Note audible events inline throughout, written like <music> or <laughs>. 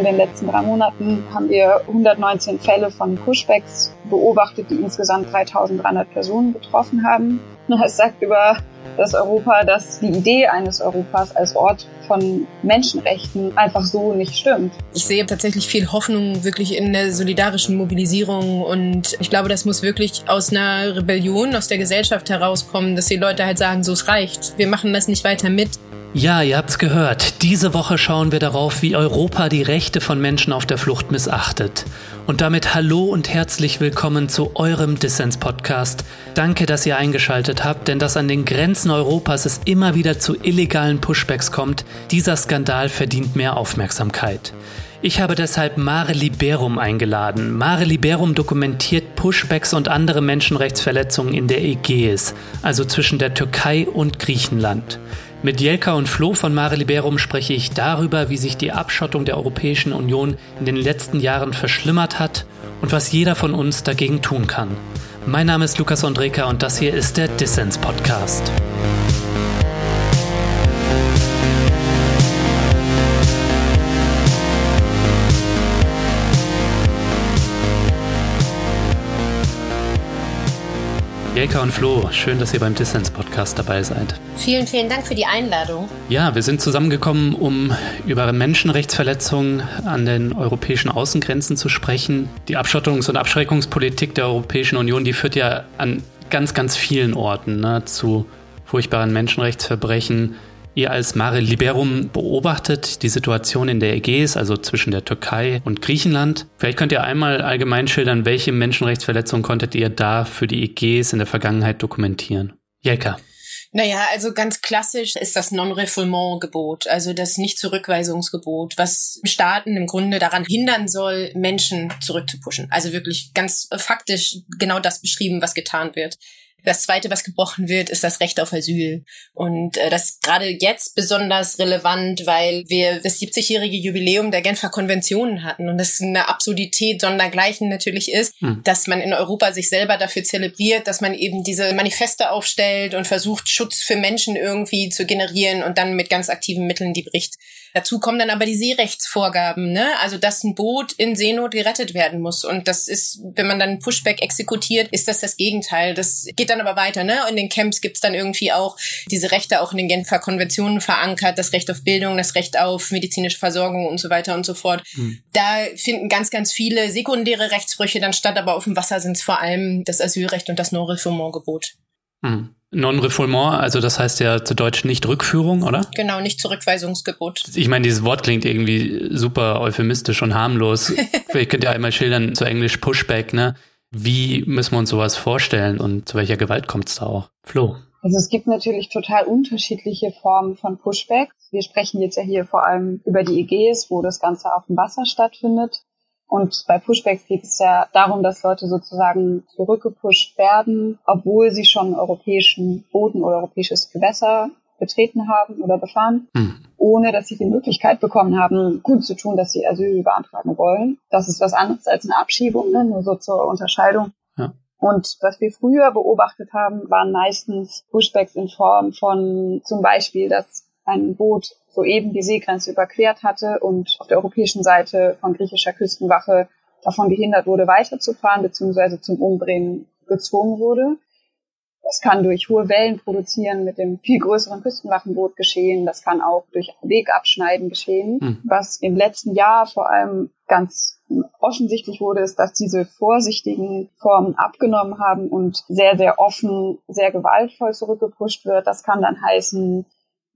in den letzten drei Monaten haben wir 119 Fälle von Pushbacks beobachtet, die insgesamt 3300 Personen betroffen haben. <laughs> Es sagt über das Europa, dass die Idee eines Europas als Ort von Menschenrechten einfach so nicht stimmt. Ich sehe tatsächlich viel Hoffnung wirklich in der solidarischen Mobilisierung und ich glaube, das muss wirklich aus einer Rebellion aus der Gesellschaft herauskommen, dass die Leute halt sagen, so es reicht, wir machen das nicht weiter mit. Ja, ihr habt's gehört. Diese Woche schauen wir darauf, wie Europa die Rechte von Menschen auf der Flucht missachtet. Und damit hallo und herzlich willkommen zu eurem Dissens-Podcast. Danke, dass ihr eingeschaltet habt, denn dass an den Grenzen Europas es immer wieder zu illegalen Pushbacks kommt, dieser Skandal verdient mehr Aufmerksamkeit. Ich habe deshalb Mare Liberum eingeladen. Mare Liberum dokumentiert Pushbacks und andere Menschenrechtsverletzungen in der Ägäis, also zwischen der Türkei und Griechenland. Mit Jelka und Flo von Mare Liberum spreche ich darüber, wie sich die Abschottung der Europäischen Union in den letzten Jahren verschlimmert hat und was jeder von uns dagegen tun kann. Mein Name ist Lukas Andreka und das hier ist der Dissens Podcast. Jelka und Flo, schön, dass ihr beim Dissens Podcast dabei seid. Vielen, vielen Dank für die Einladung. Ja, wir sind zusammengekommen, um über Menschenrechtsverletzungen an den europäischen Außengrenzen zu sprechen. Die Abschottungs- und Abschreckungspolitik der Europäischen Union, die führt ja an ganz, ganz vielen Orten ne, zu furchtbaren Menschenrechtsverbrechen, Ihr als Mare Liberum beobachtet die Situation in der Ägäis, also zwischen der Türkei und Griechenland. Vielleicht könnt ihr einmal allgemein schildern, welche Menschenrechtsverletzungen konntet ihr da für die Ägäis in der Vergangenheit dokumentieren? Jelka. Naja, also ganz klassisch ist das Non-Refoulement-Gebot, also das Nicht-Zurückweisungsgebot, was Staaten im Grunde daran hindern soll, Menschen zurückzupuschen. Also wirklich ganz faktisch genau das beschrieben, was getan wird. Das zweite, was gebrochen wird, ist das Recht auf Asyl. Und äh, das ist gerade jetzt besonders relevant, weil wir das 70-jährige Jubiläum der Genfer Konventionen hatten. Und das eine Absurdität sondergleichen natürlich ist, hm. dass man in Europa sich selber dafür zelebriert, dass man eben diese Manifeste aufstellt und versucht, Schutz für Menschen irgendwie zu generieren und dann mit ganz aktiven Mitteln die bricht. Dazu kommen dann aber die Seerechtsvorgaben, ne? Also dass ein Boot in Seenot gerettet werden muss. Und das ist, wenn man dann Pushback exekutiert, ist das das Gegenteil. Das geht dann aber weiter, ne? In den Camps gibt's dann irgendwie auch diese Rechte auch in den Genfer Konventionen verankert, das Recht auf Bildung, das Recht auf medizinische Versorgung und so weiter und so fort. Mhm. Da finden ganz, ganz viele sekundäre Rechtsbrüche dann statt, aber auf dem Wasser sind es vor allem das Asylrecht und das Non-Refoulement-Gebot. Mhm. Non-Refoulement, also das heißt ja zu Deutsch nicht Rückführung, oder? Genau, nicht Zurückweisungsgebot. Ich meine, dieses Wort klingt irgendwie super euphemistisch und harmlos. <laughs> Vielleicht könnt ihr einmal schildern, zu Englisch Pushback, ne? Wie müssen wir uns sowas vorstellen und zu welcher Gewalt kommt es da auch? Flo. Also es gibt natürlich total unterschiedliche Formen von Pushbacks. Wir sprechen jetzt ja hier vor allem über die Ägäis, wo das Ganze auf dem Wasser stattfindet. Und bei Pushbacks geht es ja darum, dass Leute sozusagen zurückgepusht werden, obwohl sie schon europäischen Boden oder europäisches Gewässer betreten haben oder befahren, hm. ohne dass sie die Möglichkeit bekommen haben, gut zu tun, dass sie Asyl beantragen wollen. Das ist was anderes als eine Abschiebung, ne? nur so zur Unterscheidung. Ja. Und was wir früher beobachtet haben, waren meistens Pushbacks in Form von zum Beispiel, dass ein Boot soeben die Seegrenze überquert hatte und auf der europäischen Seite von griechischer Küstenwache davon gehindert wurde, weiterzufahren beziehungsweise zum Umdrehen gezwungen wurde. Das kann durch hohe Wellen produzieren mit dem viel größeren Küstenwachenboot geschehen. Das kann auch durch Wegabschneiden geschehen. Mhm. Was im letzten Jahr vor allem ganz offensichtlich wurde, ist, dass diese vorsichtigen Formen abgenommen haben und sehr, sehr offen, sehr gewaltvoll zurückgepusht wird. Das kann dann heißen,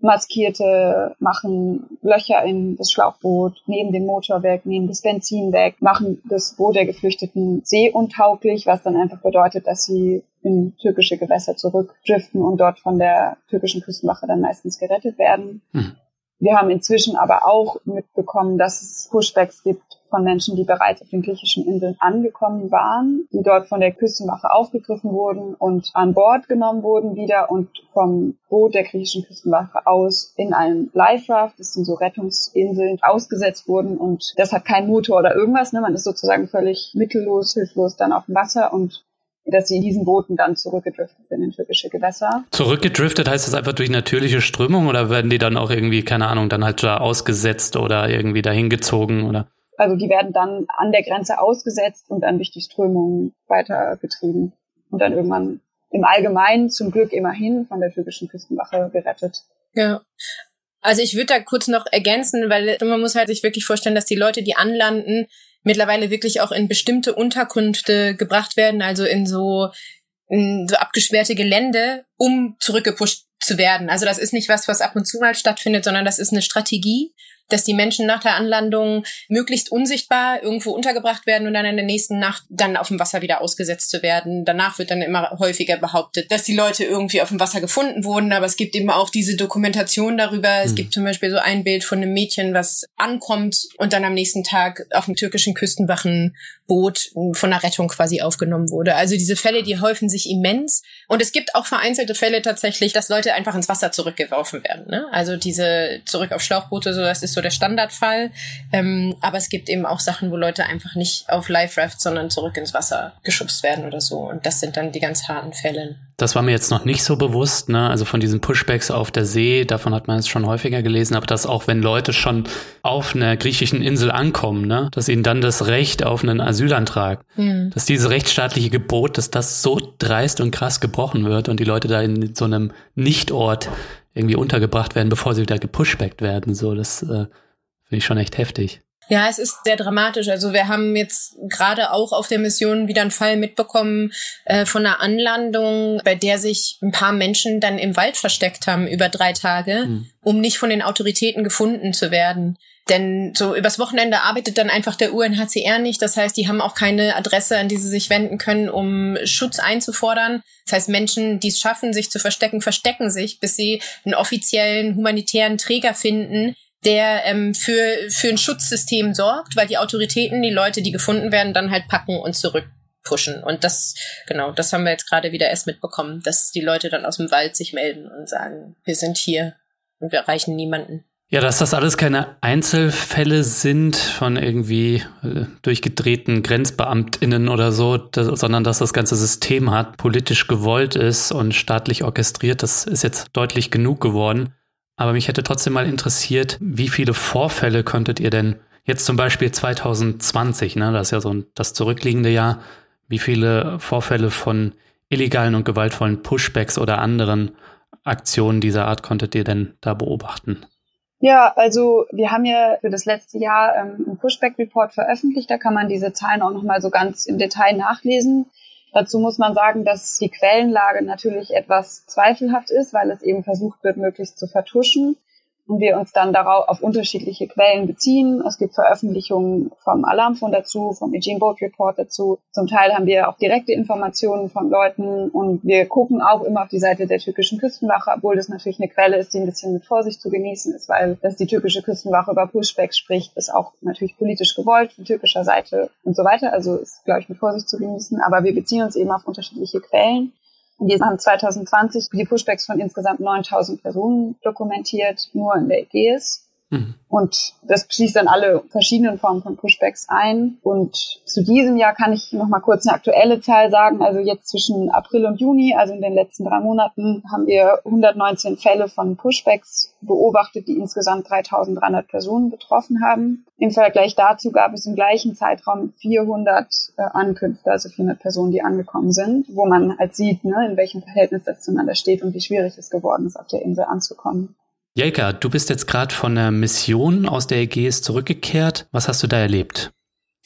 Maskierte machen Löcher in das Schlauchboot, neben dem Motor weg, nehmen das Benzin weg, machen das Boot der Geflüchteten seeuntauglich, was dann einfach bedeutet, dass sie in türkische Gewässer zurückdriften und dort von der türkischen Küstenwache dann meistens gerettet werden. Hm. Wir haben inzwischen aber auch mitbekommen, dass es Pushbacks gibt von Menschen, die bereits auf den griechischen Inseln angekommen waren, die dort von der Küstenwache aufgegriffen wurden und an Bord genommen wurden wieder und vom Boot der griechischen Küstenwache aus in einem Life Raft, das sind so Rettungsinseln, ausgesetzt wurden und das hat keinen Motor oder irgendwas, ne? man ist sozusagen völlig mittellos, hilflos dann auf dem Wasser und dass sie in diesen Booten dann zurückgedriftet sind in türkische Gewässer. Zurückgedriftet heißt das einfach durch natürliche Strömung oder werden die dann auch irgendwie, keine Ahnung, dann halt da ausgesetzt oder irgendwie dahin gezogen oder? Also die werden dann an der Grenze ausgesetzt und dann durch die Strömung weitergetrieben und dann irgendwann im Allgemeinen zum Glück immerhin von der türkischen Küstenwache gerettet. Ja. Also ich würde da kurz noch ergänzen, weil man muss halt sich wirklich vorstellen, dass die Leute, die anlanden, mittlerweile wirklich auch in bestimmte Unterkünfte gebracht werden, also in so, in so abgesperrte Gelände, um zurückgepusht zu werden. Also das ist nicht was, was ab und zu mal stattfindet, sondern das ist eine Strategie, dass die Menschen nach der Anlandung möglichst unsichtbar irgendwo untergebracht werden und dann in der nächsten Nacht dann auf dem Wasser wieder ausgesetzt zu werden. Danach wird dann immer häufiger behauptet, dass die Leute irgendwie auf dem Wasser gefunden wurden, aber es gibt eben auch diese Dokumentation darüber. Mhm. Es hm. gibt zum Beispiel so ein Bild von einem Mädchen, was ankommt und dann am nächsten Tag auf dem türkischen Küstenwachenboot von der Rettung quasi aufgenommen wurde. Also diese Fälle, die häufen sich immens. Und es gibt auch vereinzelte Fälle tatsächlich, dass Leute einfach ins Wasser zurückgeworfen werden. Ne? Also diese zurück auf Schlauchboote, so das ist so der Standardfall. Ähm, aber es gibt eben auch Sachen, wo Leute einfach nicht auf Life Raft, sondern zurück ins Wasser geschubst werden oder so. Und das sind dann die ganz harten Fälle. Das war mir jetzt noch nicht so bewusst, ne? Also von diesen Pushbacks auf der See, davon hat man es schon häufiger gelesen, aber dass auch wenn Leute schon auf einer griechischen Insel ankommen, ne, dass ihnen dann das Recht auf einen Asylantrag, mhm. dass dieses rechtsstaatliche Gebot, dass das so dreist und krass gebrochen wird und die Leute da in so einem Nichtort irgendwie untergebracht werden, bevor sie wieder gepushbackt werden. So, das äh, finde ich schon echt heftig. Ja, es ist sehr dramatisch. Also wir haben jetzt gerade auch auf der Mission wieder einen Fall mitbekommen äh, von einer Anlandung, bei der sich ein paar Menschen dann im Wald versteckt haben über drei Tage, mhm. um nicht von den Autoritäten gefunden zu werden. Denn so übers Wochenende arbeitet dann einfach der UNHCR nicht. Das heißt, die haben auch keine Adresse, an die sie sich wenden können, um Schutz einzufordern. Das heißt, Menschen, die es schaffen, sich zu verstecken, verstecken sich, bis sie einen offiziellen humanitären Träger finden, der ähm, für, für ein Schutzsystem sorgt, weil die Autoritäten die Leute, die gefunden werden, dann halt packen und zurückpushen. Und das, genau, das haben wir jetzt gerade wieder erst mitbekommen, dass die Leute dann aus dem Wald sich melden und sagen, wir sind hier und wir erreichen niemanden. Ja, dass das alles keine Einzelfälle sind von irgendwie äh, durchgedrehten GrenzbeamtInnen oder so, das, sondern dass das ganze System hat, politisch gewollt ist und staatlich orchestriert, das ist jetzt deutlich genug geworden. Aber mich hätte trotzdem mal interessiert, wie viele Vorfälle könntet ihr denn jetzt zum Beispiel 2020, ne, das ist ja so das zurückliegende Jahr, wie viele Vorfälle von illegalen und gewaltvollen Pushbacks oder anderen Aktionen dieser Art konntet ihr denn da beobachten? Ja, also wir haben ja für das letzte Jahr ähm, einen Pushback-Report veröffentlicht. Da kann man diese Zahlen auch nochmal so ganz im Detail nachlesen. Dazu muss man sagen, dass die Quellenlage natürlich etwas zweifelhaft ist, weil es eben versucht wird, möglichst zu vertuschen und wir uns dann darauf auf unterschiedliche Quellen beziehen. Es gibt Veröffentlichungen vom Alarmfond dazu, vom Eugene Boat Report dazu. Zum Teil haben wir auch direkte Informationen von Leuten und wir gucken auch immer auf die Seite der türkischen Küstenwache, obwohl das natürlich eine Quelle ist, die ein bisschen mit Vorsicht zu genießen ist, weil dass die türkische Küstenwache über Pushbacks spricht, ist auch natürlich politisch gewollt von türkischer Seite und so weiter. Also ist, glaube ich, mit Vorsicht zu genießen. Aber wir beziehen uns eben auf unterschiedliche Quellen. Wir haben 2020 die Pushbacks von insgesamt 9000 Personen dokumentiert, nur in der Ägäis. Mhm. Und das schließt dann alle verschiedenen Formen von Pushbacks ein. Und zu diesem Jahr kann ich noch mal kurz eine aktuelle Zahl sagen. Also jetzt zwischen April und Juni, also in den letzten drei Monaten, haben wir 119 Fälle von Pushbacks beobachtet, die insgesamt 3300 Personen betroffen haben. Im Vergleich dazu gab es im gleichen Zeitraum 400 äh, Ankünfte, also 400 Personen, die angekommen sind, wo man halt sieht, ne, in welchem Verhältnis das zueinander steht und wie schwierig es geworden ist, auf der Insel anzukommen. Jelka, du bist jetzt gerade von einer Mission aus der Ägäis zurückgekehrt. Was hast du da erlebt?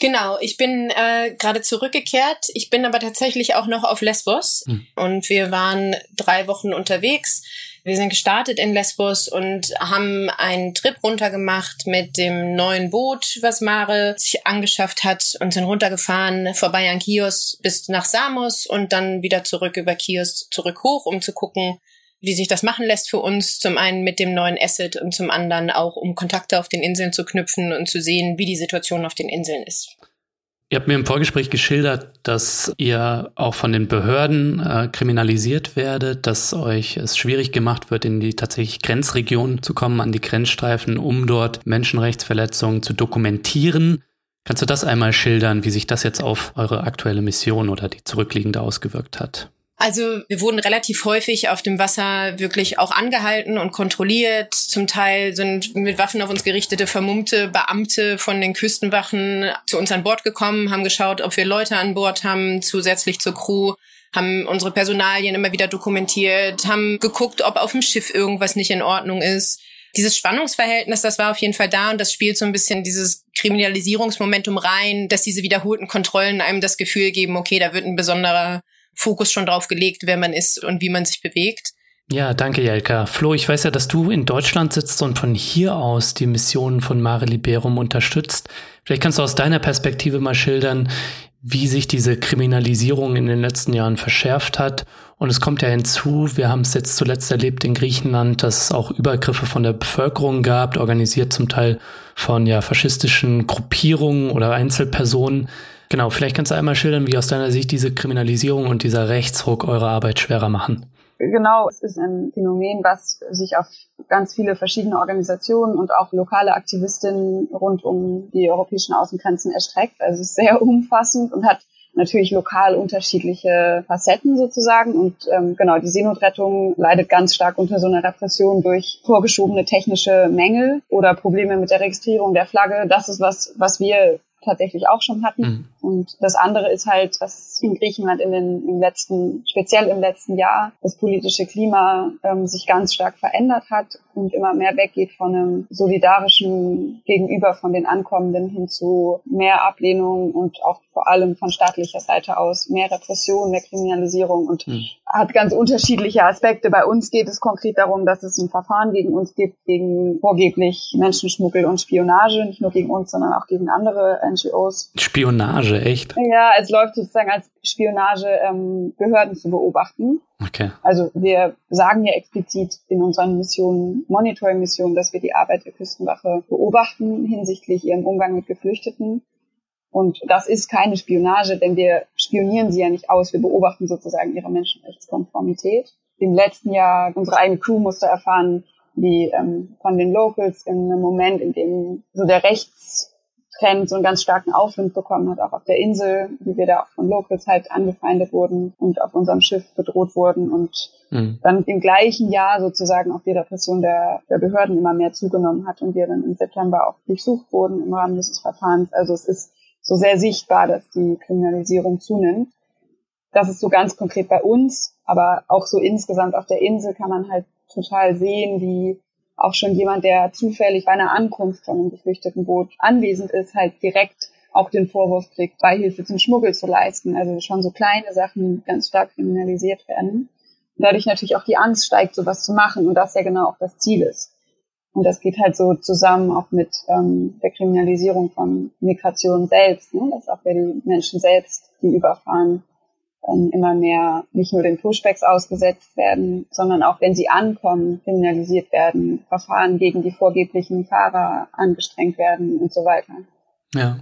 Genau, ich bin äh, gerade zurückgekehrt. Ich bin aber tatsächlich auch noch auf Lesbos hm. und wir waren drei Wochen unterwegs. Wir sind gestartet in Lesbos und haben einen Trip runtergemacht mit dem neuen Boot, was Mare sich angeschafft hat und sind runtergefahren vorbei an Chios bis nach Samos und dann wieder zurück über Chios zurück hoch, um zu gucken, wie sich das machen lässt für uns. Zum einen mit dem neuen Asset und zum anderen auch, um Kontakte auf den Inseln zu knüpfen und zu sehen, wie die Situation auf den Inseln ist. Ihr habt mir im Vorgespräch geschildert, dass ihr auch von den Behörden äh, kriminalisiert werdet, dass euch es schwierig gemacht wird, in die tatsächlich Grenzregionen zu kommen, an die Grenzstreifen, um dort Menschenrechtsverletzungen zu dokumentieren. Kannst du das einmal schildern, wie sich das jetzt auf eure aktuelle Mission oder die zurückliegende ausgewirkt hat? Also wir wurden relativ häufig auf dem Wasser wirklich auch angehalten und kontrolliert. Zum Teil sind mit Waffen auf uns gerichtete vermummte Beamte von den Küstenwachen zu uns an Bord gekommen, haben geschaut, ob wir Leute an Bord haben, zusätzlich zur Crew haben unsere Personalien immer wieder dokumentiert, haben geguckt, ob auf dem Schiff irgendwas nicht in Ordnung ist. Dieses Spannungsverhältnis, das war auf jeden Fall da und das spielt so ein bisschen dieses Kriminalisierungsmomentum rein, dass diese wiederholten Kontrollen einem das Gefühl geben, okay, da wird ein besonderer Fokus schon drauf gelegt, wer man ist und wie man sich bewegt. Ja, danke, Jelka. Flo, ich weiß ja, dass du in Deutschland sitzt und von hier aus die Missionen von Mare Liberum unterstützt. Vielleicht kannst du aus deiner Perspektive mal schildern, wie sich diese Kriminalisierung in den letzten Jahren verschärft hat. Und es kommt ja hinzu, wir haben es jetzt zuletzt erlebt in Griechenland, dass es auch Übergriffe von der Bevölkerung gab, organisiert zum Teil von ja faschistischen Gruppierungen oder Einzelpersonen. Genau, vielleicht kannst du einmal schildern, wie aus deiner Sicht diese Kriminalisierung und dieser Rechtsruck eure Arbeit schwerer machen. Genau, es ist ein Phänomen, was sich auf ganz viele verschiedene Organisationen und auch lokale Aktivistinnen rund um die europäischen Außengrenzen erstreckt. Also es ist sehr <laughs> umfassend und hat natürlich lokal unterschiedliche Facetten sozusagen. Und ähm, genau, die Seenotrettung leidet ganz stark unter so einer Repression durch vorgeschobene technische Mängel oder Probleme mit der Registrierung der Flagge. Das ist was, was wir tatsächlich auch schon hatten. Mhm. Und das andere ist halt, dass in Griechenland in den im letzten, speziell im letzten Jahr, das politische Klima ähm, sich ganz stark verändert hat und immer mehr weggeht von einem solidarischen Gegenüber von den Ankommenden hin zu mehr Ablehnung und auch vor allem von staatlicher Seite aus mehr Repression, mehr Kriminalisierung und mhm. hat ganz unterschiedliche Aspekte. Bei uns geht es konkret darum, dass es ein Verfahren gegen uns gibt, gegen vorgeblich Menschenschmuggel und Spionage, nicht nur gegen uns, sondern auch gegen andere NGOs. Spionage, echt? Ja, es läuft sozusagen als Spionage, ähm, Behörden zu beobachten. Okay. Also wir sagen ja explizit in unseren Missionen, Monitoring-Missionen, dass wir die Arbeit der Küstenwache beobachten hinsichtlich ihrem Umgang mit Geflüchteten. Und das ist keine Spionage, denn wir spionieren sie ja nicht aus, wir beobachten sozusagen ihre Menschenrechtskonformität. Im letzten Jahr, unsere eigene Crew musste erfahren, wie ähm, von den Locals in einem Moment, in dem so der Rechts Trend so einen ganz starken Aufwind bekommen hat, auch auf der Insel, wie wir da auch von Locals halt angefeindet wurden und auf unserem Schiff bedroht wurden und mhm. dann im gleichen Jahr sozusagen auch die Repression der, der Behörden immer mehr zugenommen hat und wir dann im September auch durchsucht wurden im Rahmen dieses Verfahrens. Also es ist so sehr sichtbar, dass die Kriminalisierung zunimmt. Das ist so ganz konkret bei uns, aber auch so insgesamt auf der Insel kann man halt total sehen, wie auch schon jemand, der zufällig bei einer Ankunft von einem geflüchteten Boot anwesend ist, halt direkt auch den Vorwurf kriegt, Beihilfe zum Schmuggel zu leisten. Also schon so kleine Sachen ganz stark kriminalisiert werden. Dadurch natürlich auch die Angst steigt, sowas zu machen und das ja genau auch das Ziel ist. Und das geht halt so zusammen auch mit ähm, der Kriminalisierung von Migration selbst, ne? dass auch die Menschen selbst, die überfahren, ähm, immer mehr nicht nur den Pushbacks ausgesetzt werden, sondern auch wenn sie ankommen, kriminalisiert werden, Verfahren gegen die vorgeblichen Fahrer angestrengt werden und so weiter. Ja.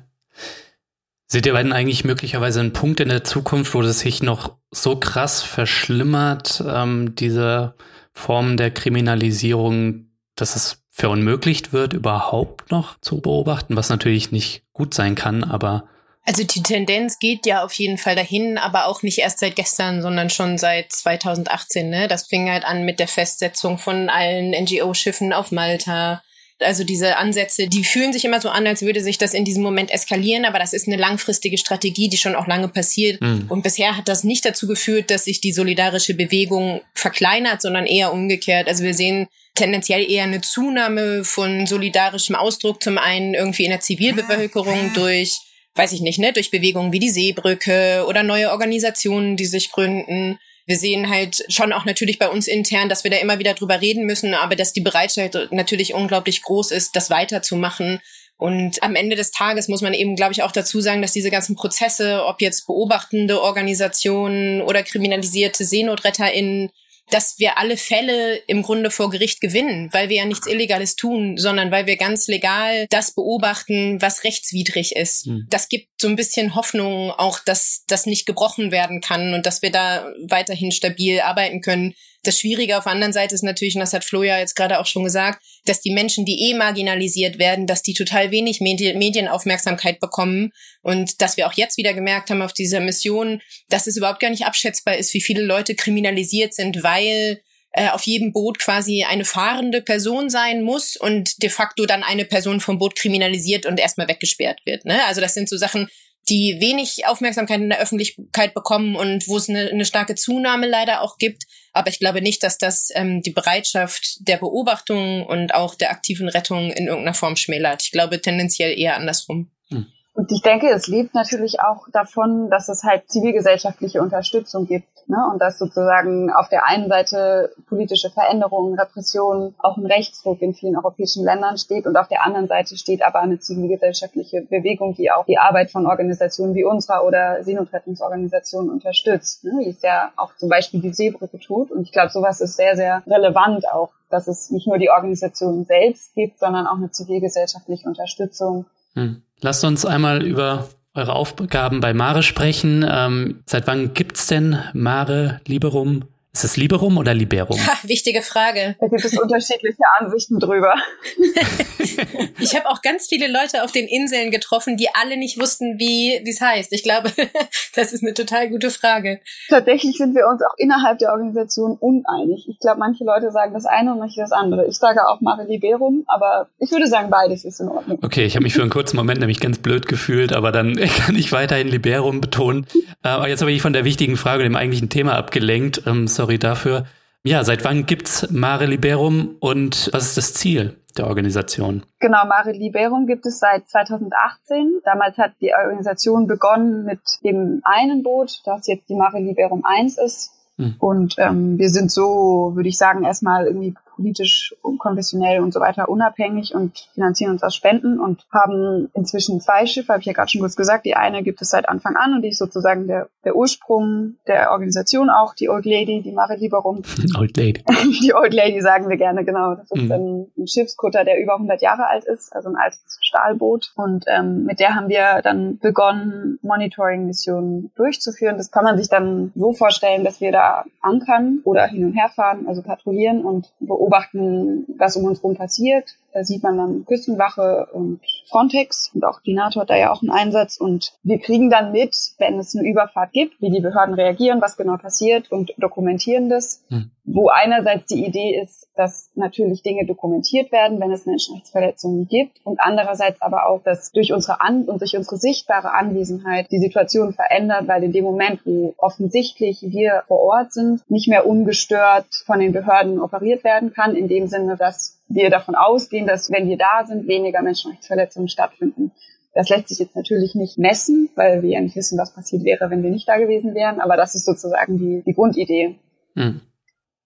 Seht ihr beiden eigentlich möglicherweise einen Punkt in der Zukunft, wo das sich noch so krass verschlimmert, ähm, diese Form der Kriminalisierung, dass es verunmöglicht wird, überhaupt noch zu beobachten, was natürlich nicht gut sein kann, aber also die Tendenz geht ja auf jeden Fall dahin, aber auch nicht erst seit gestern, sondern schon seit 2018. Ne? Das fing halt an mit der Festsetzung von allen NGO-Schiffen auf Malta. Also diese Ansätze, die fühlen sich immer so an, als würde sich das in diesem Moment eskalieren, aber das ist eine langfristige Strategie, die schon auch lange passiert. Mhm. Und bisher hat das nicht dazu geführt, dass sich die solidarische Bewegung verkleinert, sondern eher umgekehrt. Also wir sehen tendenziell eher eine Zunahme von solidarischem Ausdruck, zum einen irgendwie in der Zivilbevölkerung durch weiß ich nicht, ne, durch Bewegungen wie die Seebrücke oder neue Organisationen, die sich gründen. Wir sehen halt schon auch natürlich bei uns intern, dass wir da immer wieder drüber reden müssen, aber dass die Bereitschaft natürlich unglaublich groß ist, das weiterzumachen. Und am Ende des Tages muss man eben, glaube ich, auch dazu sagen, dass diese ganzen Prozesse, ob jetzt beobachtende Organisationen oder kriminalisierte SeenotretterInnen, dass wir alle Fälle im Grunde vor Gericht gewinnen, weil wir ja nichts Illegales tun, sondern weil wir ganz legal das beobachten, was rechtswidrig ist. Mhm. Das gibt so ein bisschen Hoffnung auch, dass das nicht gebrochen werden kann und dass wir da weiterhin stabil arbeiten können. Das Schwierige auf der anderen Seite ist natürlich, und das hat Flo ja jetzt gerade auch schon gesagt, dass die Menschen, die eh marginalisiert werden, dass die total wenig Medi Medienaufmerksamkeit bekommen und dass wir auch jetzt wieder gemerkt haben auf dieser Mission, dass es überhaupt gar nicht abschätzbar ist, wie viele Leute kriminalisiert sind, weil äh, auf jedem Boot quasi eine fahrende Person sein muss und de facto dann eine Person vom Boot kriminalisiert und erstmal weggesperrt wird. Ne? Also das sind so Sachen, die wenig Aufmerksamkeit in der Öffentlichkeit bekommen und wo es eine, eine starke Zunahme leider auch gibt. Aber ich glaube nicht, dass das ähm, die Bereitschaft der Beobachtung und auch der aktiven Rettung in irgendeiner Form schmälert. Ich glaube tendenziell eher andersrum. Hm. Und ich denke, es lebt natürlich auch davon, dass es halt zivilgesellschaftliche Unterstützung gibt. Ne? Und dass sozusagen auf der einen Seite politische Veränderungen, Repressionen, auch ein Rechtsdruck in vielen europäischen Ländern steht und auf der anderen Seite steht aber eine zivilgesellschaftliche Bewegung, die auch die Arbeit von Organisationen wie unserer oder Seenotrettungsorganisationen unterstützt. Ne? Die ist ja auch zum Beispiel die Seebrücke tut. Und ich glaube, sowas ist sehr, sehr relevant auch, dass es nicht nur die Organisation selbst gibt, sondern auch eine zivilgesellschaftliche Unterstützung. Hm. Lasst uns einmal über eure Aufgaben bei Mare sprechen. Ähm, seit wann gibt's denn Mare Liberum? Ist es Liberum oder Liberum? Ha, wichtige Frage. Da gibt es unterschiedliche Ansichten drüber. <laughs> ich habe auch ganz viele Leute auf den Inseln getroffen, die alle nicht wussten, wie es heißt. Ich glaube, <laughs> das ist eine total gute Frage. Tatsächlich sind wir uns auch innerhalb der Organisation uneinig. Ich glaube, manche Leute sagen das eine und manche das andere. Ich sage auch Mare Liberum, aber ich würde sagen, beides ist in Ordnung. Okay, ich habe mich für einen kurzen Moment nämlich ganz blöd gefühlt, aber dann <laughs> kann ich weiterhin Liberum betonen. Äh, aber jetzt habe ich von der wichtigen Frage, dem eigentlichen Thema abgelenkt. Ähm, sorry sorry dafür. Ja, seit wann gibt's Mare Liberum und was ist das Ziel der Organisation? Genau, Mare Liberum gibt es seit 2018. Damals hat die Organisation begonnen mit dem einen Boot, das jetzt die Mare Liberum 1 ist. Hm. Und ähm, wir sind so, würde ich sagen, erstmal irgendwie politisch, konfessionell und so weiter unabhängig und finanzieren uns aus Spenden und haben inzwischen zwei Schiffe, habe ich ja gerade schon kurz gesagt. Die eine gibt es seit Anfang an und die ist sozusagen der, der Ursprung der Organisation auch, die Old Lady, die Mare Liberum. <laughs> Old Lady. <laughs> Die Old Lady sagen wir gerne, genau. Das ist mhm. ein, ein Schiffskutter, der über 100 Jahre alt ist, also ein altes Stahlboot. Und ähm, mit der haben wir dann begonnen, Monitoring-Missionen durchzuführen. Das kann man sich dann so vorstellen, dass wir da ankern oder hin und her fahren, also patrouillieren und beobachten, beobachten, was um uns herum passiert. Da sieht man dann Küstenwache und Frontex und auch die NATO hat da ja auch einen Einsatz und wir kriegen dann mit, wenn es eine Überfahrt gibt, wie die Behörden reagieren, was genau passiert und dokumentieren das. Hm. Wo einerseits die Idee ist, dass natürlich Dinge dokumentiert werden, wenn es Menschenrechtsverletzungen gibt und andererseits aber auch, dass durch unsere An und durch unsere sichtbare Anwesenheit die Situation verändert, weil in dem Moment, wo offensichtlich wir vor Ort sind, nicht mehr ungestört von den Behörden operiert werden kann, in dem Sinne, dass wir davon ausgehen, dass wenn wir da sind, weniger Menschenrechtsverletzungen stattfinden. Das lässt sich jetzt natürlich nicht messen, weil wir ja nicht wissen, was passiert wäre, wenn wir nicht da gewesen wären. Aber das ist sozusagen die, die Grundidee. Mhm.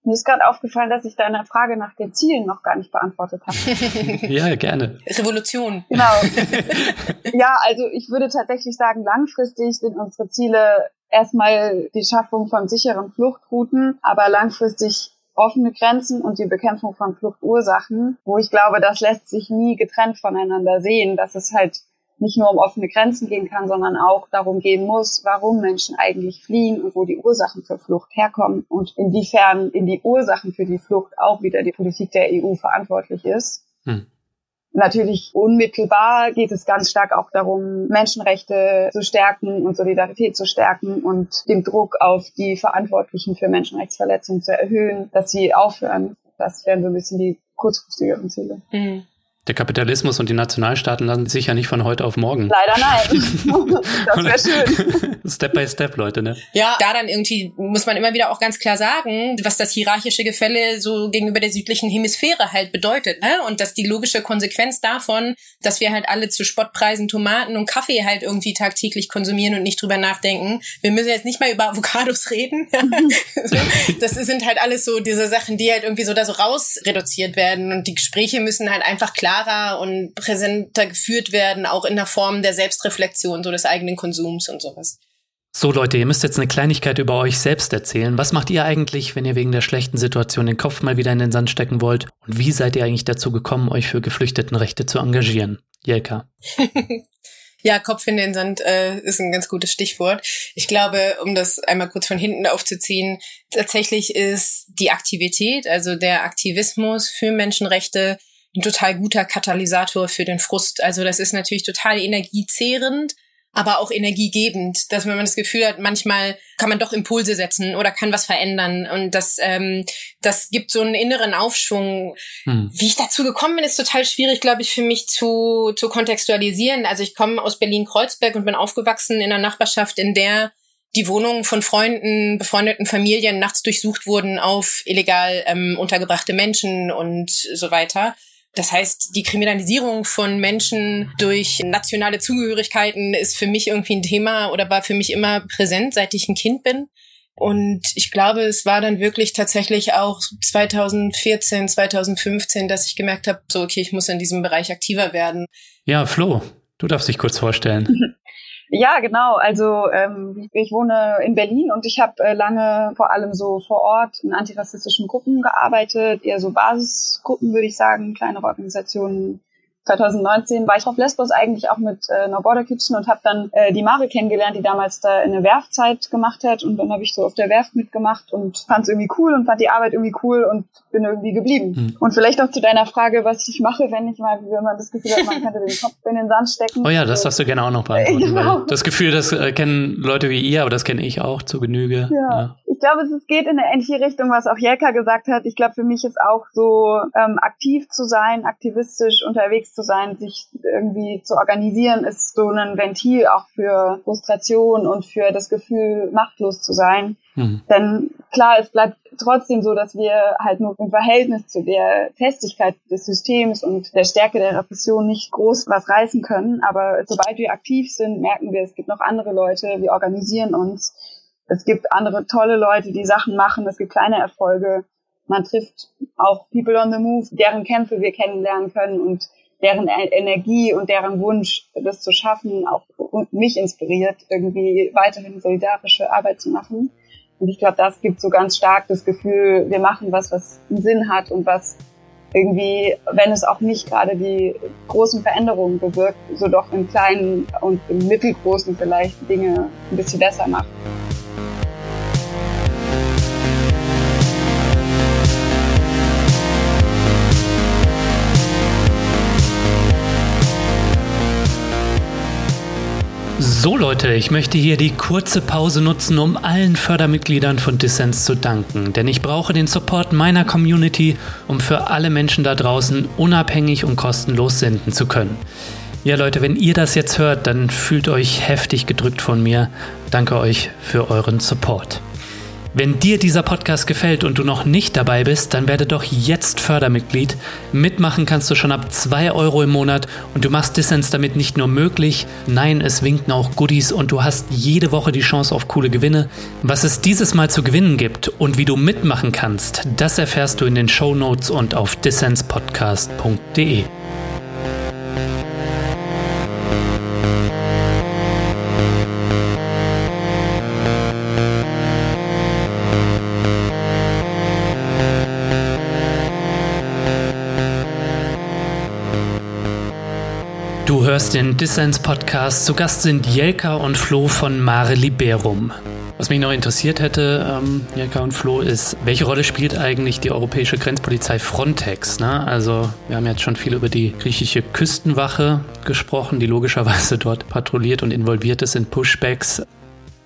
Mir ist gerade aufgefallen, dass ich deine Frage nach den Zielen noch gar nicht beantwortet habe. <laughs> ja, gerne. Revolution. Genau. <laughs> ja, also ich würde tatsächlich sagen, langfristig sind unsere Ziele erstmal die Schaffung von sicheren Fluchtrouten, aber langfristig offene Grenzen und die Bekämpfung von Fluchtursachen, wo ich glaube, das lässt sich nie getrennt voneinander sehen, dass es halt nicht nur um offene Grenzen gehen kann, sondern auch darum gehen muss, warum Menschen eigentlich fliehen und wo die Ursachen für Flucht herkommen und inwiefern in die Ursachen für die Flucht auch wieder die Politik der EU verantwortlich ist. Hm. Natürlich unmittelbar geht es ganz stark auch darum, Menschenrechte zu stärken und Solidarität zu stärken und den Druck auf die Verantwortlichen für Menschenrechtsverletzungen zu erhöhen, dass sie aufhören. Das wären so ein bisschen die kurzfristigeren Ziele. Mhm. Der Kapitalismus und die Nationalstaaten lassen sich ja nicht von heute auf morgen. Leider nein. <laughs> das wäre schön. <laughs> Step by Step, Leute, ne? Ja, da dann irgendwie muss man immer wieder auch ganz klar sagen, was das hierarchische Gefälle so gegenüber der südlichen Hemisphäre halt bedeutet, ne? Und dass die logische Konsequenz davon, dass wir halt alle zu Spottpreisen Tomaten und Kaffee halt irgendwie tagtäglich konsumieren und nicht drüber nachdenken. Wir müssen jetzt nicht mal über Avocados reden. <laughs> das sind halt alles so diese Sachen, die halt irgendwie so da so raus reduziert werden und die Gespräche müssen halt einfach klar klarer und präsenter geführt werden, auch in der Form der Selbstreflexion, so des eigenen Konsums und sowas. So Leute, ihr müsst jetzt eine Kleinigkeit über euch selbst erzählen. Was macht ihr eigentlich, wenn ihr wegen der schlechten Situation den Kopf mal wieder in den Sand stecken wollt? Und wie seid ihr eigentlich dazu gekommen, euch für Geflüchtetenrechte zu engagieren? Jelka. <laughs> Ja, Kopf in den Sand äh, ist ein ganz gutes Stichwort. Ich glaube, um das einmal kurz von hinten aufzuziehen, tatsächlich ist die Aktivität, also der Aktivismus für Menschenrechte ein total guter Katalysator für den Frust. Also das ist natürlich total energiezehrend, aber auch energiegebend, dass man das Gefühl hat, manchmal kann man doch Impulse setzen oder kann was verändern. Und das, ähm, das gibt so einen inneren Aufschwung. Hm. Wie ich dazu gekommen bin, ist total schwierig, glaube ich, für mich zu, zu kontextualisieren. Also ich komme aus Berlin-Kreuzberg und bin aufgewachsen in einer Nachbarschaft, in der die Wohnungen von Freunden, befreundeten Familien nachts durchsucht wurden auf illegal ähm, untergebrachte Menschen und so weiter. Das heißt, die Kriminalisierung von Menschen durch nationale Zugehörigkeiten ist für mich irgendwie ein Thema oder war für mich immer präsent, seit ich ein Kind bin. Und ich glaube, es war dann wirklich tatsächlich auch 2014, 2015, dass ich gemerkt habe, so, okay, ich muss in diesem Bereich aktiver werden. Ja, Flo, du darfst dich kurz vorstellen. <laughs> Ja, genau. Also ähm, ich wohne in Berlin und ich habe äh, lange vor allem so vor Ort in antirassistischen Gruppen gearbeitet, eher so Basisgruppen, würde ich sagen, kleinere Organisationen 2019 war ich auf Lesbos eigentlich auch mit äh, No Border Kitchen und habe dann äh, die Mare kennengelernt, die damals da eine Werfzeit gemacht hat und dann habe ich so auf der Werft mitgemacht und fand es irgendwie cool und fand die Arbeit irgendwie cool und bin irgendwie geblieben. Mhm. Und vielleicht auch zu deiner Frage, was ich mache, wenn ich mal, wenn man das Gefühl hat, man könnte den Kopf in den Sand stecken. Oh ja, das darfst du gerne auch noch beantworten. <laughs> Genau. das Gefühl, das äh, kennen Leute wie ihr, aber das kenne ich auch zu Genüge. Ja. ja. Ich glaube, es geht in eine ähnliche Richtung, was auch Jelka gesagt hat. Ich glaube, für mich ist auch so ähm, aktiv zu sein, aktivistisch unterwegs zu sein, sich irgendwie zu organisieren, ist so ein Ventil auch für Frustration und für das Gefühl, machtlos zu sein. Mhm. Denn klar, es bleibt trotzdem so, dass wir halt nur im Verhältnis zu der Festigkeit des Systems und der Stärke der Repression nicht groß was reißen können. Aber sobald wir aktiv sind, merken wir, es gibt noch andere Leute, wir organisieren uns. Es gibt andere tolle Leute, die Sachen machen. Es gibt kleine Erfolge. Man trifft auch People on the Move, deren Kämpfe wir kennenlernen können und deren e- Energie und deren Wunsch, das zu schaffen, auch mich inspiriert, irgendwie weiterhin solidarische Arbeit zu machen. Und ich glaube, das gibt so ganz stark das Gefühl, wir machen was, was einen Sinn hat und was irgendwie, wenn es auch nicht gerade die großen Veränderungen bewirkt, so doch im Kleinen und im Mittelgroßen vielleicht Dinge ein bisschen besser macht. So Leute, ich möchte hier die kurze Pause nutzen, um allen Fördermitgliedern von Dissens zu danken, denn ich brauche den Support meiner Community, um für alle Menschen da draußen unabhängig und kostenlos senden zu können. Ja Leute, wenn ihr das jetzt hört, dann fühlt euch heftig gedrückt von mir. Danke euch für euren Support. Wenn dir dieser Podcast gefällt und du noch nicht dabei bist, dann werde doch jetzt Fördermitglied. Mitmachen kannst du schon ab 2 Euro im Monat und du machst Dissens damit nicht nur möglich, nein, es winken auch Goodies und du hast jede Woche die Chance auf coole Gewinne. Was es dieses Mal zu gewinnen gibt und wie du mitmachen kannst, das erfährst du in den Show Notes und auf dissenspodcast.de. hörst den Dissens Podcast. Zu Gast sind Jelka und Flo von Mare Liberum. Was mich noch interessiert hätte, ähm, Jelka und Flo, ist, welche Rolle spielt eigentlich die europäische Grenzpolizei Frontex? Ne? Also, wir haben jetzt schon viel über die griechische Küstenwache gesprochen, die logischerweise dort patrouilliert und involviert ist in Pushbacks.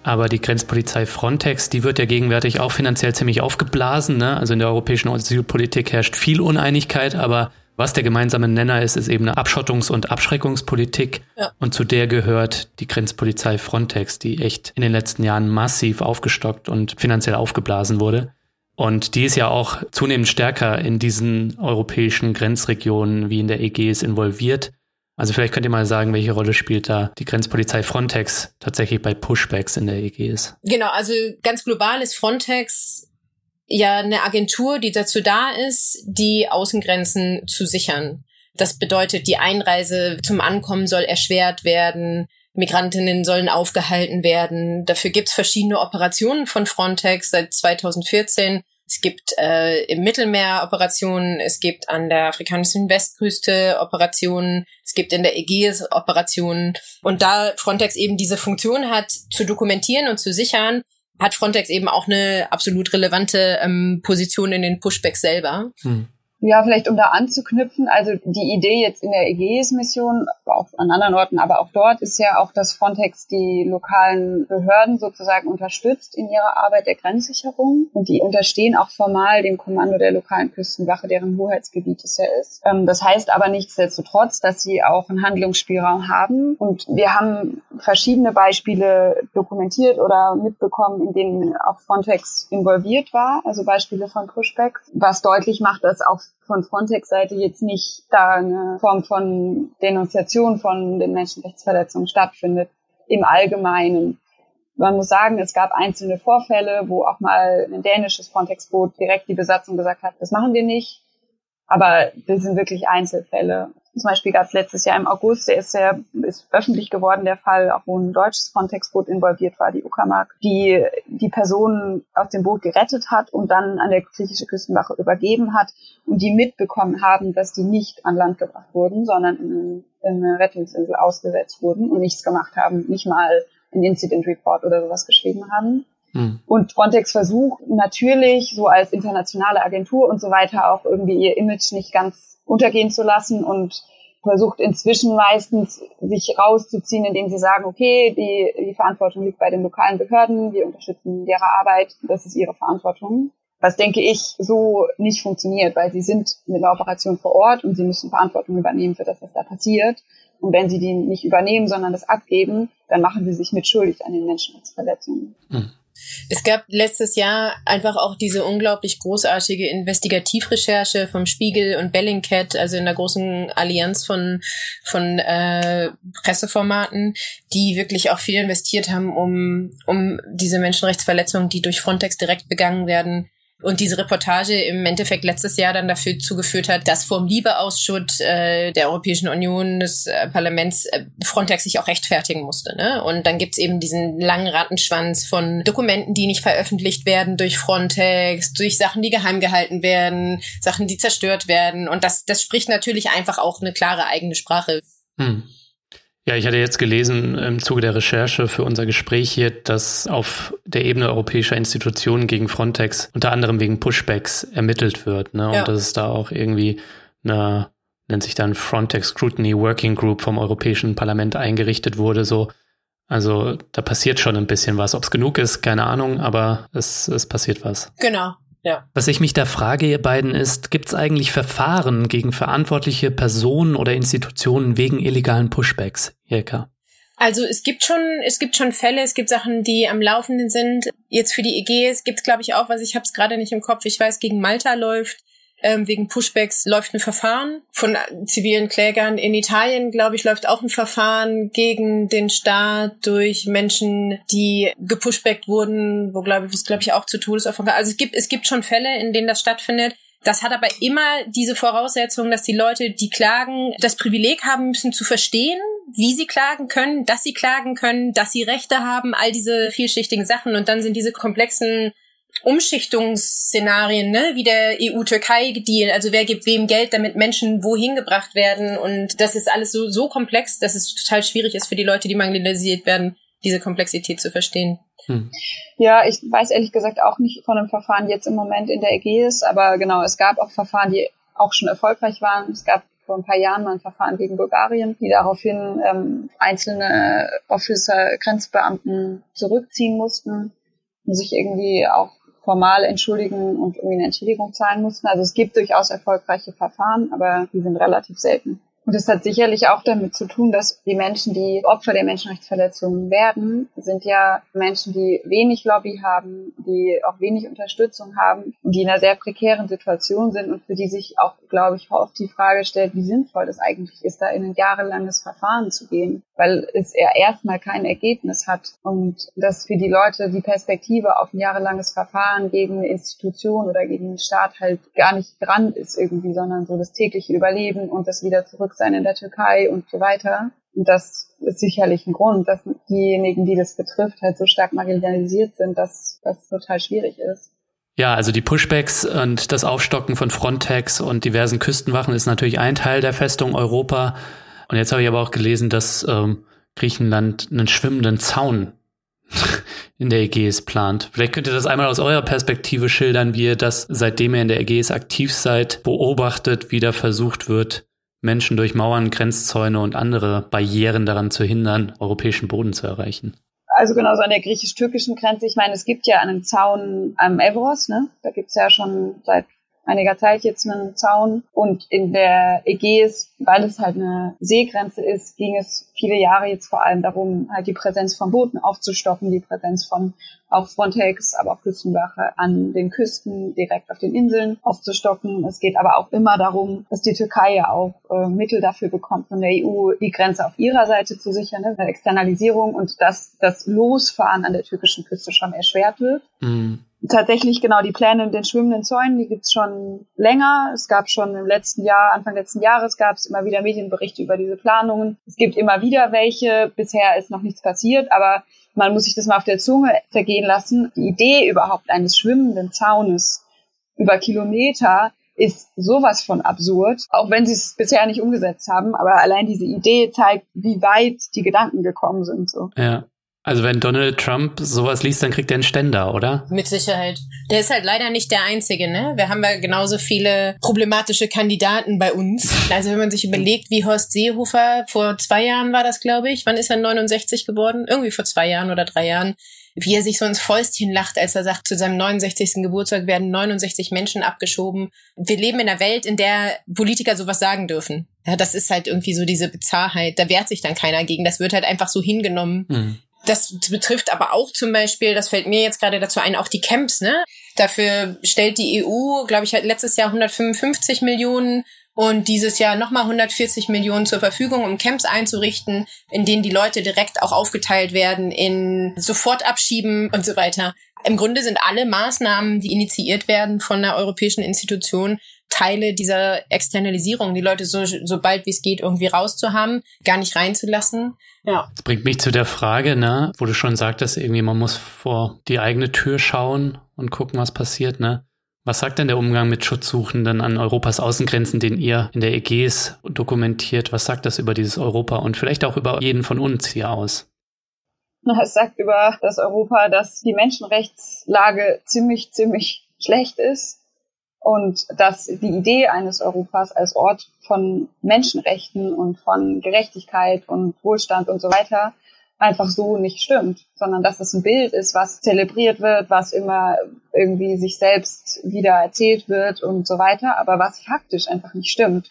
Aber die Grenzpolizei Frontex, die wird ja gegenwärtig auch finanziell ziemlich aufgeblasen. Ne? Also in der europäischen Asylpolitik herrscht viel Uneinigkeit, aber was der gemeinsame Nenner ist, ist eben eine Abschottungs- und Abschreckungspolitik. Ja. Und zu der gehört die Grenzpolizei Frontex, die echt in den letzten Jahren massiv aufgestockt und finanziell aufgeblasen wurde. Und die ist ja auch zunehmend stärker in diesen europäischen Grenzregionen wie in der Ägäis involviert. Also vielleicht könnt ihr mal sagen, welche Rolle spielt da die Grenzpolizei Frontex tatsächlich bei Pushbacks in der Ägäis? Genau, also ganz global ist Frontex ja eine Agentur, die dazu da ist, die Außengrenzen zu sichern. Das bedeutet, die Einreise zum Ankommen soll erschwert werden, Migrantinnen sollen aufgehalten werden. Dafür gibt's verschiedene Operationen von Frontex. Seit 2014 Es gibt äh, im Mittelmeer Operationen, es gibt an der afrikanischen Westküste Operationen, es gibt in der Ägäis Operationen. Und da Frontex eben diese Funktion hat, zu dokumentieren und zu sichern, hat Frontex eben auch eine absolut relevante ähm, Position in den Pushbacks selber. Hm. Ja, vielleicht um da anzuknüpfen, also die Idee jetzt in der Ägäis-Mission, auch an anderen Orten, aber auch dort ist ja auch, dass Frontex die lokalen Behörden sozusagen unterstützt in ihrer Arbeit der Grenzsicherung. Und die unterstehen auch formal dem Kommando der lokalen Küstenwache, deren Hoheitsgebiet es ja ist. Ähm, das heißt aber nichtsdestotrotz, dass sie auch einen Handlungsspielraum haben. Und wir haben verschiedene Beispiele dokumentiert oder mitbekommen, in denen auch Frontex involviert war, also Beispiele von Pushbacks, was deutlich macht, dass auch von Frontex-Seite jetzt nicht da eine Form von Denunziation von den Menschenrechtsverletzungen stattfindet. Im Allgemeinen. Man muss sagen, es gab einzelne Vorfälle, wo auch mal ein dänisches Frontex-Boot direkt die Besatzung gesagt hat, das machen wir nicht. Aber das sind wirklich Einzelfälle. Zum Beispiel gab es letztes Jahr im August, der ist sehr ist öffentlich geworden, der Fall, auch wo ein deutsches Frontex-Boot involviert war, die Uckermark, die die Personen aus dem Boot gerettet hat und dann an der griechische Küstenwache übergeben hat und die mitbekommen haben, dass die nicht an Land gebracht wurden, sondern in, in eine Rettungsinsel ausgesetzt wurden und nichts gemacht haben, nicht mal ein Incident Report oder sowas geschrieben haben. Hm. Und Frontex versucht natürlich so als internationale Agentur und so weiter auch irgendwie ihr Image nicht ganz untergehen zu lassen und versucht inzwischen meistens sich rauszuziehen, indem sie sagen, okay, die, die Verantwortung liegt bei den lokalen Behörden, wir unterstützen ihre Arbeit, das ist ihre Verantwortung. Was denke ich so nicht funktioniert, weil sie sind mit der Operation vor Ort und sie müssen Verantwortung übernehmen für das, was da passiert. Und wenn sie die nicht übernehmen, sondern das abgeben, dann machen sie sich mitschuldig an den Menschenrechtsverletzungen. Mhm. Es gab letztes Jahr einfach auch diese unglaublich großartige Investigativrecherche vom Spiegel und Bellingcat, also in der großen Allianz von, von äh, Presseformaten, die wirklich auch viel investiert haben, um, um diese Menschenrechtsverletzungen, die durch Frontex direkt begangen werden, und diese Reportage im Endeffekt letztes Jahr dann dafür zugeführt hat, dass vom Liebeausschuss äh, der Europäischen Union des äh, Parlaments äh, Frontex sich auch rechtfertigen musste. Ne? Und dann gibt's eben diesen langen Rattenschwanz von Dokumenten, die nicht veröffentlicht werden durch Frontex, durch Sachen, die geheim gehalten werden, Sachen, die zerstört werden. Und das, das spricht natürlich einfach auch eine klare eigene Sprache. Hm. Ja, ich hatte jetzt gelesen im Zuge der Recherche für unser Gespräch hier, dass auf der Ebene europäischer Institutionen gegen Frontex unter anderem wegen Pushbacks ermittelt wird. Ne? Und ja. dass es da auch irgendwie eine, nennt sich dann Frontex Scrutiny Working Group vom Europäischen Parlament eingerichtet wurde. So, also da passiert schon ein bisschen was. Ob es genug ist, keine Ahnung, aber es, es passiert was. Genau. Ja. Was ich mich da frage, ihr beiden, ist, gibt es eigentlich Verfahren gegen verantwortliche Personen oder Institutionen wegen illegalen Pushbacks, Jelka? Also es gibt schon, es gibt schon Fälle, es gibt Sachen, die am Laufenden sind. Jetzt für die gibt es, glaube ich, auch was, ich habe es gerade nicht im Kopf, ich weiß, gegen Malta läuft ähm, wegen Pushbacks läuft ein Verfahren von zivilen Klägern. In Italien, glaube ich, läuft auch ein Verfahren gegen den Staat durch Menschen, die gepushbackt wurden, wo, glaube ich, glaube ich, auch zu Todesaufwand. Also es gibt, es gibt schon Fälle, in denen das stattfindet. Das hat aber immer diese Voraussetzung, dass die Leute, die klagen, das Privileg haben müssen zu verstehen, wie sie klagen können, dass sie klagen können, dass sie Rechte haben, all diese vielschichtigen Sachen. Und dann sind diese komplexen Umschichtungsszenarien, ne, wie der EU-Türkei-Deal, also wer gibt wem Geld, damit Menschen wohin gebracht werden und das ist alles so, so komplex, dass es total schwierig ist für die Leute, die marginalisiert werden, diese Komplexität zu verstehen. Hm. Ja, ich weiß ehrlich gesagt auch nicht von einem Verfahren jetzt im Moment in der Ägäis, aber genau, es gab auch Verfahren, die auch schon erfolgreich waren. Es gab vor ein paar Jahren mal ein Verfahren gegen Bulgarien, die daraufhin ähm, einzelne Officer, Grenzbeamten zurückziehen mussten und sich irgendwie auch formal entschuldigen und irgendwie eine Entschädigung zahlen mussten. Also es gibt durchaus erfolgreiche Verfahren, aber die sind relativ selten. Und es hat sicherlich auch damit zu tun, dass die Menschen, die Opfer der Menschenrechtsverletzungen werden, sind ja Menschen, die wenig Lobby haben, die auch wenig Unterstützung haben und die in einer sehr prekären Situation sind und für die sich auch, glaube ich, oft die Frage stellt, wie sinnvoll das eigentlich ist, da in ein jahrelanges Verfahren zu gehen, weil es ja erstmal kein Ergebnis hat und dass für die Leute die Perspektive auf ein jahrelanges Verfahren gegen eine Institution oder gegen den Staat halt gar nicht dran ist irgendwie, sondern so das tägliche Überleben und das wieder zurück sein in der Türkei und so weiter. Und das ist sicherlich ein Grund, dass diejenigen, die das betrifft, halt so stark marginalisiert sind, dass das total schwierig ist. Ja, also die Pushbacks und das Aufstocken von Frontex und diversen Küstenwachen ist natürlich ein Teil der Festung Europa. Und jetzt habe ich aber auch gelesen, dass ähm, Griechenland einen schwimmenden Zaun <laughs> in der Ägäis plant. Vielleicht könnt ihr das einmal aus eurer Perspektive schildern, wie ihr das, seitdem ihr in der Ägäis aktiv seid, beobachtet, wie da versucht wird, Menschen durch Mauern, Grenzzäune und andere Barrieren daran zu hindern, europäischen Boden zu erreichen. Also genauso an der griechisch-türkischen Grenze. Ich meine, es gibt ja einen Zaun am Evros, ne? Da gibt's ja schon seit einiger Zeit jetzt einen Zaun. Und in der Ägäis, weil es halt eine Seegrenze ist, ging es viele Jahre jetzt vor allem darum, halt die Präsenz von Booten aufzustocken, die Präsenz von auch Frontex, aber auch Küstenwache an den Küsten, direkt auf den Inseln aufzustocken. Es geht aber auch immer darum, dass die Türkei ja auch äh, Mittel dafür bekommt, von der EU die Grenze auf ihrer Seite zu sichern, ne, Externalisierung und dass das Losfahren an der türkischen Küste schon erschwert wird. Mhm tatsächlich genau die Pläne mit den schwimmenden Zäunen, die gibt's schon länger. Es gab schon im letzten Jahr, Anfang letzten Jahres gab es immer wieder Medienberichte über diese Planungen. Es gibt immer wieder welche. Bisher ist noch nichts passiert, aber man muss sich das mal auf der Zunge zergehen lassen. Die Idee überhaupt eines schwimmenden Zaunes über Kilometer ist sowas von absurd, auch wenn sie es bisher nicht umgesetzt haben. Aber allein diese Idee zeigt, wie weit die Gedanken gekommen sind. So. Ja. Also wenn Donald Trump sowas liest, dann kriegt er einen Ständer, oder? Mit Sicherheit. Der ist halt leider nicht der Einzige, ne? Wir haben ja genauso viele problematische Kandidaten bei uns. Also wenn man sich überlegt, wie Horst Seehofer vor zwei Jahren war das, glaube ich. Wann ist er 69 geworden? Irgendwie vor zwei Jahren oder drei Jahren. Wie er sich so ins Fäustchen lacht, als er sagt, zu seinem 69. Geburtstag werden 69 Menschen abgeschoben. Wir leben in einer Welt, in der Politiker sowas sagen dürfen. Ja, das ist halt irgendwie so diese Bizarrheit. Da wehrt sich dann keiner gegen. Das wird halt einfach so hingenommen. Mhm. Das betrifft aber auch zum Beispiel, das fällt mir jetzt gerade dazu ein, auch die Camps, ne? Dafür stellt die EU, glaube ich, hat letztes Jahr 155 Millionen und dieses Jahr nochmal 140 Millionen zur Verfügung, um Camps einzurichten, in denen die Leute direkt auch aufgeteilt werden in sofort abschieben und so weiter. Im Grunde sind alle Maßnahmen, die initiiert werden von einer europäischen Institution, Teile dieser Externalisierung, die Leute so, so bald wie es geht irgendwie rauszuhaben, gar nicht reinzulassen. Ja. Das bringt mich zu der Frage, ne, wo du schon sagtest, irgendwie man muss vor die eigene Tür schauen und gucken, was passiert, ne? Was sagt denn der Umgang mit Schutzsuchenden an Europas Außengrenzen, den ihr in der Ägäis dokumentiert? Was sagt das über dieses Europa und vielleicht auch über jeden von uns hier aus? Es sagt über das Europa, dass die Menschenrechtslage ziemlich, ziemlich schlecht ist und dass die Idee eines Europas als Ort von Menschenrechten und von Gerechtigkeit und Wohlstand und so weiter einfach so nicht stimmt, sondern dass es ein Bild ist, was zelebriert wird, was immer irgendwie sich selbst wieder erzählt wird und so weiter, aber was faktisch einfach nicht stimmt.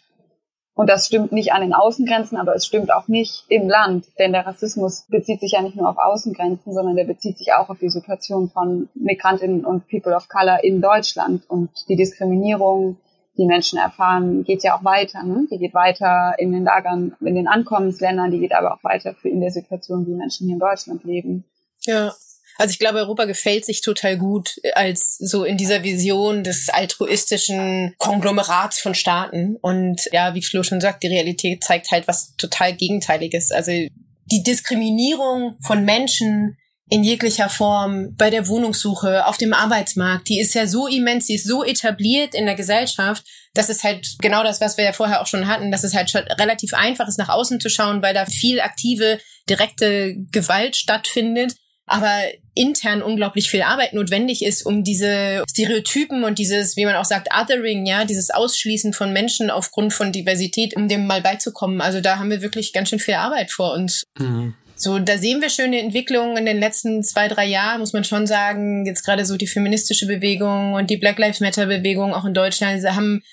Und das stimmt nicht an den Außengrenzen, aber es stimmt auch nicht im Land. Denn der Rassismus bezieht sich ja nicht nur auf Außengrenzen, sondern der bezieht sich auch auf die Situation von Migrantinnen und People of Color in Deutschland. Und die Diskriminierung, die Menschen erfahren, geht ja auch weiter. Ne? Die geht weiter in den Lagern, in den Ankommensländern, die geht aber auch weiter für in der Situation, wie Menschen hier in Deutschland leben. Ja, also ich glaube, Europa gefällt sich total gut als so in dieser Vision des altruistischen Konglomerats von Staaten. Und ja, wie Flo schon sagt, die Realität zeigt halt was total Gegenteiliges. Also die Diskriminierung von Menschen in jeglicher Form bei der Wohnungssuche, auf dem Arbeitsmarkt, die ist ja so immens, die ist so etabliert in der Gesellschaft, dass es halt genau das, was wir ja vorher auch schon hatten, dass es halt schon relativ einfach ist, nach außen zu schauen, weil da viel aktive, direkte Gewalt stattfindet aber intern unglaublich viel Arbeit notwendig ist, um diese Stereotypen und dieses, wie man auch sagt, Othering, ja, dieses Ausschließen von Menschen aufgrund von Diversität, um dem mal beizukommen. Also da haben wir wirklich ganz schön viel Arbeit vor uns. Mhm. So, da sehen wir schöne Entwicklungen in den letzten zwei, drei Jahren, muss man schon sagen. Jetzt gerade so die feministische Bewegung und die Black Lives Matter Bewegung auch in Deutschland, sie haben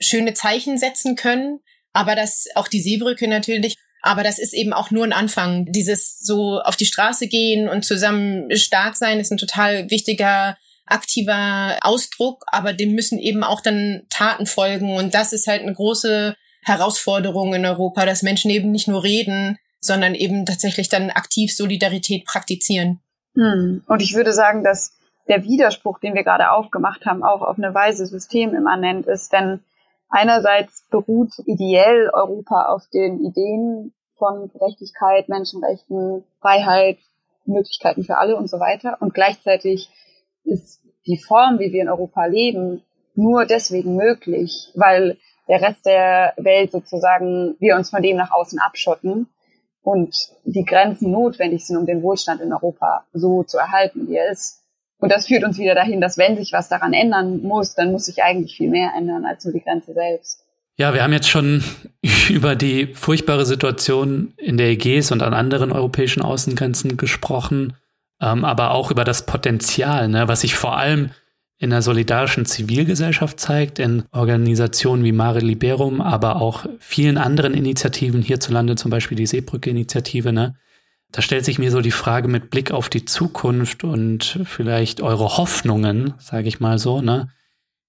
schöne Zeichen setzen können. Aber das, auch die Seebrücke natürlich, aber das ist eben auch nur ein Anfang. Dieses so auf die Straße gehen und zusammen stark sein ist ein total wichtiger aktiver Ausdruck, aber dem müssen eben auch dann Taten folgen. Und das ist halt eine große Herausforderung in Europa, dass Menschen eben nicht nur reden, sondern eben tatsächlich dann aktiv Solidarität praktizieren. Hm. Und ich würde sagen, dass der Widerspruch, den wir gerade aufgemacht haben, auch auf eine Weise systemimmanent ist, denn Einerseits beruht ideell Europa auf den Ideen von Gerechtigkeit, Menschenrechten, Freiheit, Möglichkeiten für alle und so weiter. Und gleichzeitig ist die Form, wie wir in Europa leben, nur deswegen möglich, weil der Rest der Welt sozusagen wir uns von dem nach außen abschotten und die Grenzen notwendig sind, um den Wohlstand in Europa so zu erhalten, wie er ist. Und das führt uns wieder dahin, dass wenn sich was daran ändern muss, dann muss sich eigentlich viel mehr ändern als nur die Grenze selbst. Ja, wir haben jetzt schon <laughs> über die furchtbare Situation in der Ägäis und an anderen europäischen Außengrenzen gesprochen, ähm, aber auch über das Potenzial, ne, was sich vor allem in der solidarischen Zivilgesellschaft zeigt, in Organisationen wie Mare Liberum, aber auch vielen anderen Initiativen hierzulande, zum Beispiel die Seebrücke-Initiative. Ne? Da stellt sich mir so die Frage mit Blick auf die Zukunft und vielleicht eure Hoffnungen, sage ich mal so, ne?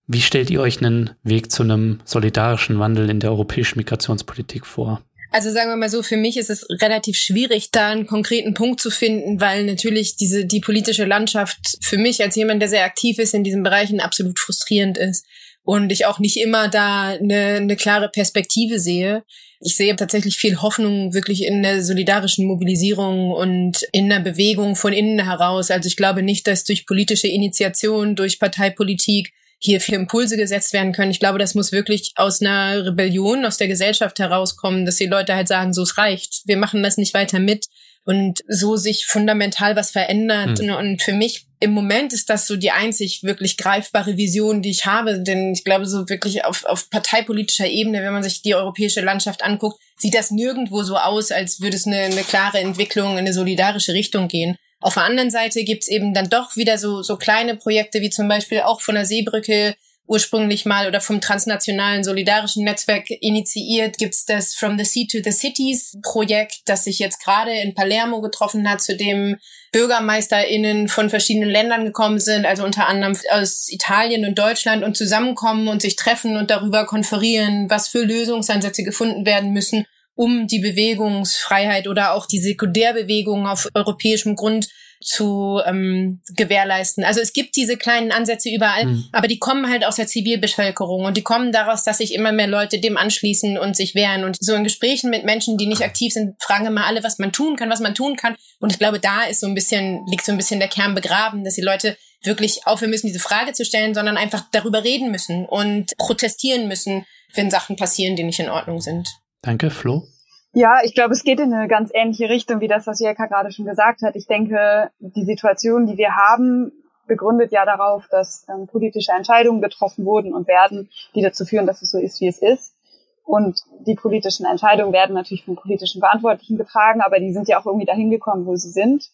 Wie stellt ihr euch einen Weg zu einem solidarischen Wandel in der europäischen Migrationspolitik vor? Also sagen wir mal so, für mich ist es relativ schwierig, da einen konkreten Punkt zu finden, weil natürlich diese, die politische Landschaft für mich als jemand, der sehr aktiv ist in diesen Bereichen, absolut frustrierend ist. Und ich auch nicht immer da eine, eine klare Perspektive sehe. Ich sehe tatsächlich viel Hoffnung wirklich in der solidarischen Mobilisierung und in der Bewegung von innen heraus. Also ich glaube nicht, dass durch politische Initiation, durch Parteipolitik hier für Impulse gesetzt werden können. Ich glaube, das muss wirklich aus einer Rebellion aus der Gesellschaft herauskommen, dass die Leute halt sagen, so es reicht, wir machen das nicht weiter mit und so sich fundamental was verändert. Mhm. Und für mich im Moment ist das so die einzig wirklich greifbare Vision, die ich habe. Denn ich glaube, so wirklich auf, auf parteipolitischer Ebene, wenn man sich die europäische Landschaft anguckt, sieht das nirgendwo so aus, als würde es eine, eine klare Entwicklung in eine solidarische Richtung gehen. Auf der anderen Seite gibt's eben dann doch wieder so, so kleine Projekte, wie zum Beispiel auch von der Seebrücke ursprünglich mal oder vom transnationalen solidarischen Netzwerk initiiert, gibt's das From the Sea to the Cities Projekt, das sich jetzt gerade in Palermo getroffen hat, zu dem BürgermeisterInnen von verschiedenen Ländern gekommen sind, also unter anderem aus Italien und Deutschland und zusammenkommen und sich treffen und darüber konferieren, was für Lösungsansätze gefunden werden müssen, um die Bewegungsfreiheit oder auch die Sekundärbewegung auf europäischem Grund zu ähm, gewährleisten. Also es gibt diese kleinen Ansätze überall, mhm. aber die kommen halt aus der Zivilbevölkerung und die kommen daraus, dass sich immer mehr Leute dem anschließen und sich wehren. Und so in Gesprächen mit Menschen, die nicht aktiv sind, fragen immer alle, was man tun kann, was man tun kann. Und ich glaube, da ist so ein bisschen, liegt so ein bisschen der Kern begraben, dass die Leute wirklich aufhören müssen, diese Frage zu stellen, sondern einfach darüber reden müssen und protestieren müssen, wenn Sachen passieren, die nicht in Ordnung sind. Danke, Flo. Ja, ich glaube, es geht in eine ganz ähnliche Richtung wie das, was Jelka gerade schon gesagt hat. Ich denke, die Situation, die wir haben, begründet ja darauf, dass ähm, politische Entscheidungen getroffen wurden und werden, die dazu führen, dass es so ist, wie es ist. Und die politischen Entscheidungen werden natürlich von politischen Verantwortlichen getragen, aber die sind ja auch irgendwie dahin gekommen, wo sie sind.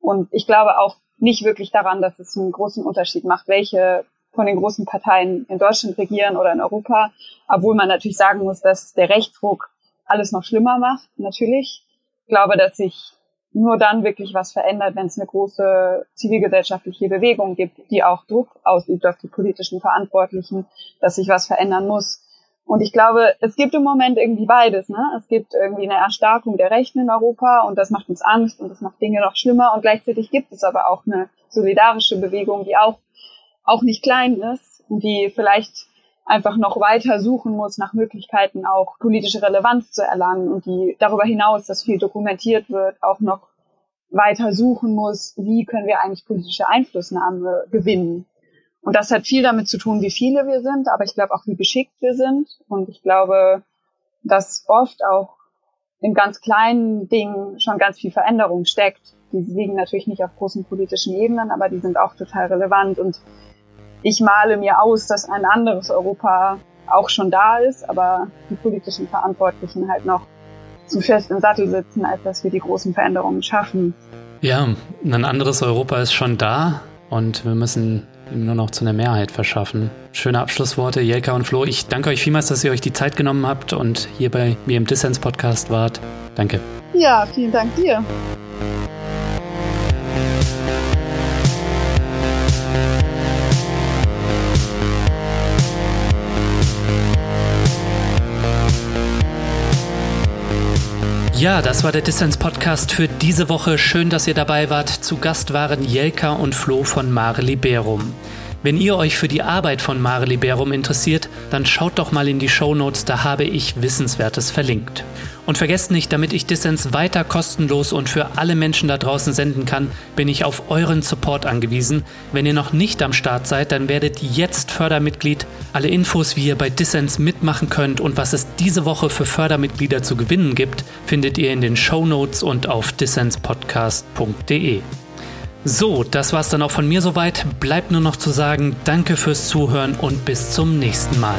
Und ich glaube auch nicht wirklich daran, dass es einen großen Unterschied macht, welche von den großen Parteien in Deutschland regieren oder in Europa, obwohl man natürlich sagen muss, dass der Rechtsdruck alles noch schlimmer macht, natürlich. Ich glaube, dass sich nur dann wirklich was verändert, wenn es eine große zivilgesellschaftliche Bewegung gibt, die auch Druck ausübt auf die politischen Verantwortlichen, dass sich was verändern muss. Und ich glaube, es gibt im Moment irgendwie beides. Ne? Es gibt irgendwie eine Erstarkung der Rechten in Europa und das macht uns Angst und das macht Dinge noch schlimmer. Und gleichzeitig gibt es aber auch eine solidarische Bewegung, die auch, auch nicht klein ist und die vielleicht einfach noch weiter suchen muss nach Möglichkeiten, auch politische Relevanz zu erlangen und die darüber hinaus, dass viel dokumentiert wird, auch noch weiter suchen muss, wie können wir eigentlich politische Einflussnahme gewinnen. Und das hat viel damit zu tun, wie viele wir sind, aber ich glaube auch, wie geschickt wir sind. Und ich glaube, dass oft auch in ganz kleinen Dingen schon ganz viel Veränderung steckt. Die liegen natürlich nicht auf großen politischen Ebenen, aber die sind auch total relevant. Und ich male mir aus, dass ein anderes Europa auch schon da ist, aber die politischen Verantwortlichen halt noch zu fest im Sattel sitzen, als dass wir die großen Veränderungen schaffen. Ja, ein anderes Europa ist schon da und wir müssen ihm nur noch zu einer Mehrheit verschaffen. Schöne Abschlussworte, Jelka und Flo. Ich danke euch vielmals, dass ihr euch die Zeit genommen habt und hier bei mir im Dissens Podcast wart. Danke. Ja, vielen Dank dir. Ja, das war der Distance Podcast für diese Woche. Schön, dass ihr dabei wart. Zu Gast waren Jelka und Flo von Mare Liberum. Wenn ihr euch für die Arbeit von Mare Liberum interessiert, dann schaut doch mal in die Show Notes, da habe ich Wissenswertes verlinkt. Und vergesst nicht, damit ich Dissens weiter kostenlos und für alle Menschen da draußen senden kann, bin ich auf euren Support angewiesen. Wenn ihr noch nicht am Start seid, dann werdet jetzt Fördermitglied. Alle Infos, wie ihr bei Dissens mitmachen könnt und was es diese Woche für Fördermitglieder zu gewinnen gibt, findet ihr in den Show Notes und auf dissenspodcast.de. So, das war's dann auch von mir soweit. Bleibt nur noch zu sagen, danke fürs Zuhören und bis zum nächsten Mal.